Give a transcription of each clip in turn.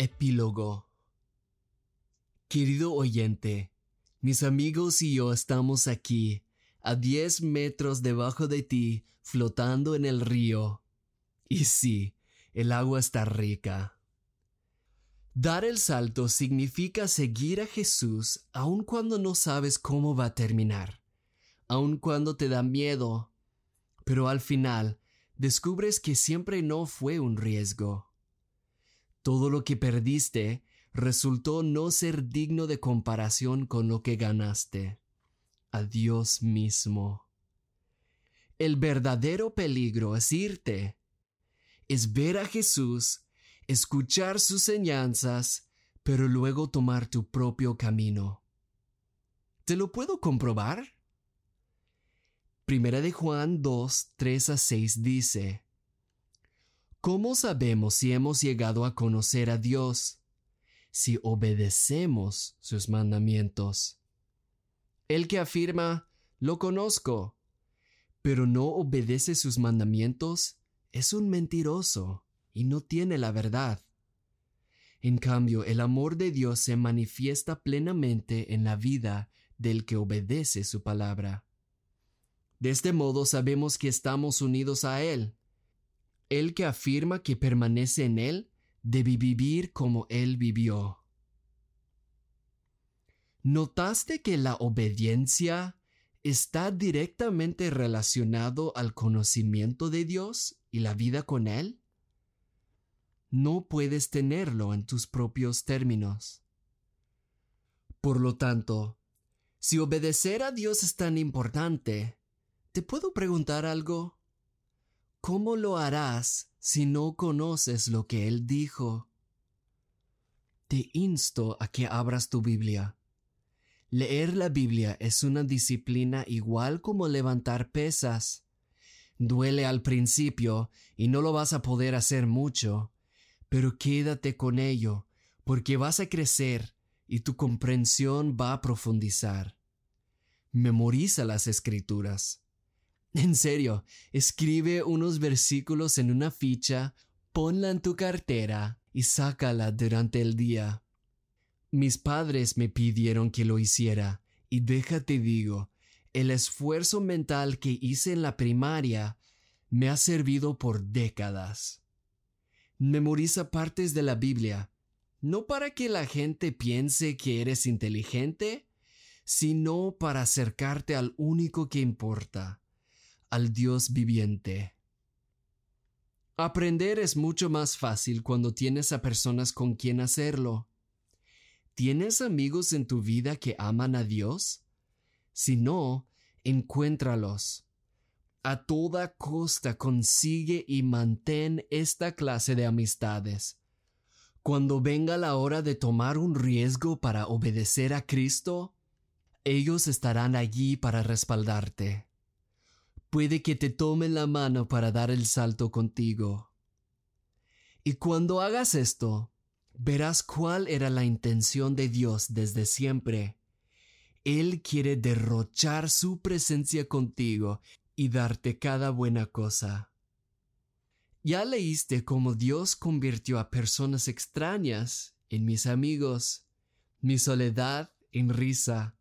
Epílogo Querido oyente, mis amigos y yo estamos aquí, a diez metros debajo de ti, flotando en el río. Y sí, el agua está rica. Dar el salto significa seguir a Jesús aun cuando no sabes cómo va a terminar, aun cuando te da miedo, pero al final descubres que siempre no fue un riesgo. Todo lo que perdiste resultó no ser digno de comparación con lo que ganaste, a Dios mismo. El verdadero peligro es irte, es ver a Jesús, escuchar sus enseñanzas, pero luego tomar tu propio camino. ¿Te lo puedo comprobar? Primera de Juan 2, 3 a 6 dice, ¿Cómo sabemos si hemos llegado a conocer a Dios? Si obedecemos sus mandamientos. El que afirma, lo conozco, pero no obedece sus mandamientos, es un mentiroso y no tiene la verdad. En cambio, el amor de Dios se manifiesta plenamente en la vida del que obedece su palabra. De este modo sabemos que estamos unidos a Él el que afirma que permanece en Él debe vivir como Él vivió. ¿Notaste que la obediencia está directamente relacionado al conocimiento de Dios y la vida con Él? No puedes tenerlo en tus propios términos. Por lo tanto, si obedecer a Dios es tan importante, ¿te puedo preguntar algo? ¿Cómo lo harás si no conoces lo que Él dijo? Te insto a que abras tu Biblia. Leer la Biblia es una disciplina igual como levantar pesas. Duele al principio y no lo vas a poder hacer mucho, pero quédate con ello, porque vas a crecer y tu comprensión va a profundizar. Memoriza las escrituras. En serio, escribe unos versículos en una ficha, ponla en tu cartera y sácala durante el día. Mis padres me pidieron que lo hiciera, y déjate digo, el esfuerzo mental que hice en la primaria me ha servido por décadas. Memoriza partes de la Biblia, no para que la gente piense que eres inteligente, sino para acercarte al único que importa, al Dios viviente. Aprender es mucho más fácil cuando tienes a personas con quien hacerlo. ¿Tienes amigos en tu vida que aman a Dios? Si no, encuéntralos. A toda costa consigue y mantén esta clase de amistades. Cuando venga la hora de tomar un riesgo para obedecer a Cristo, ellos estarán allí para respaldarte puede que te tomen la mano para dar el salto contigo. Y cuando hagas esto, verás cuál era la intención de Dios desde siempre. Él quiere derrochar su presencia contigo y darte cada buena cosa. Ya leíste cómo Dios convirtió a personas extrañas en mis amigos, mi soledad en risa,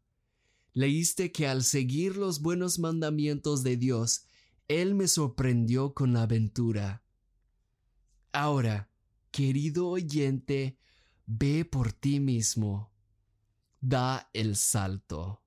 leíste que al seguir los buenos mandamientos de Dios, Él me sorprendió con la aventura. Ahora, querido oyente, ve por ti mismo. Da el salto.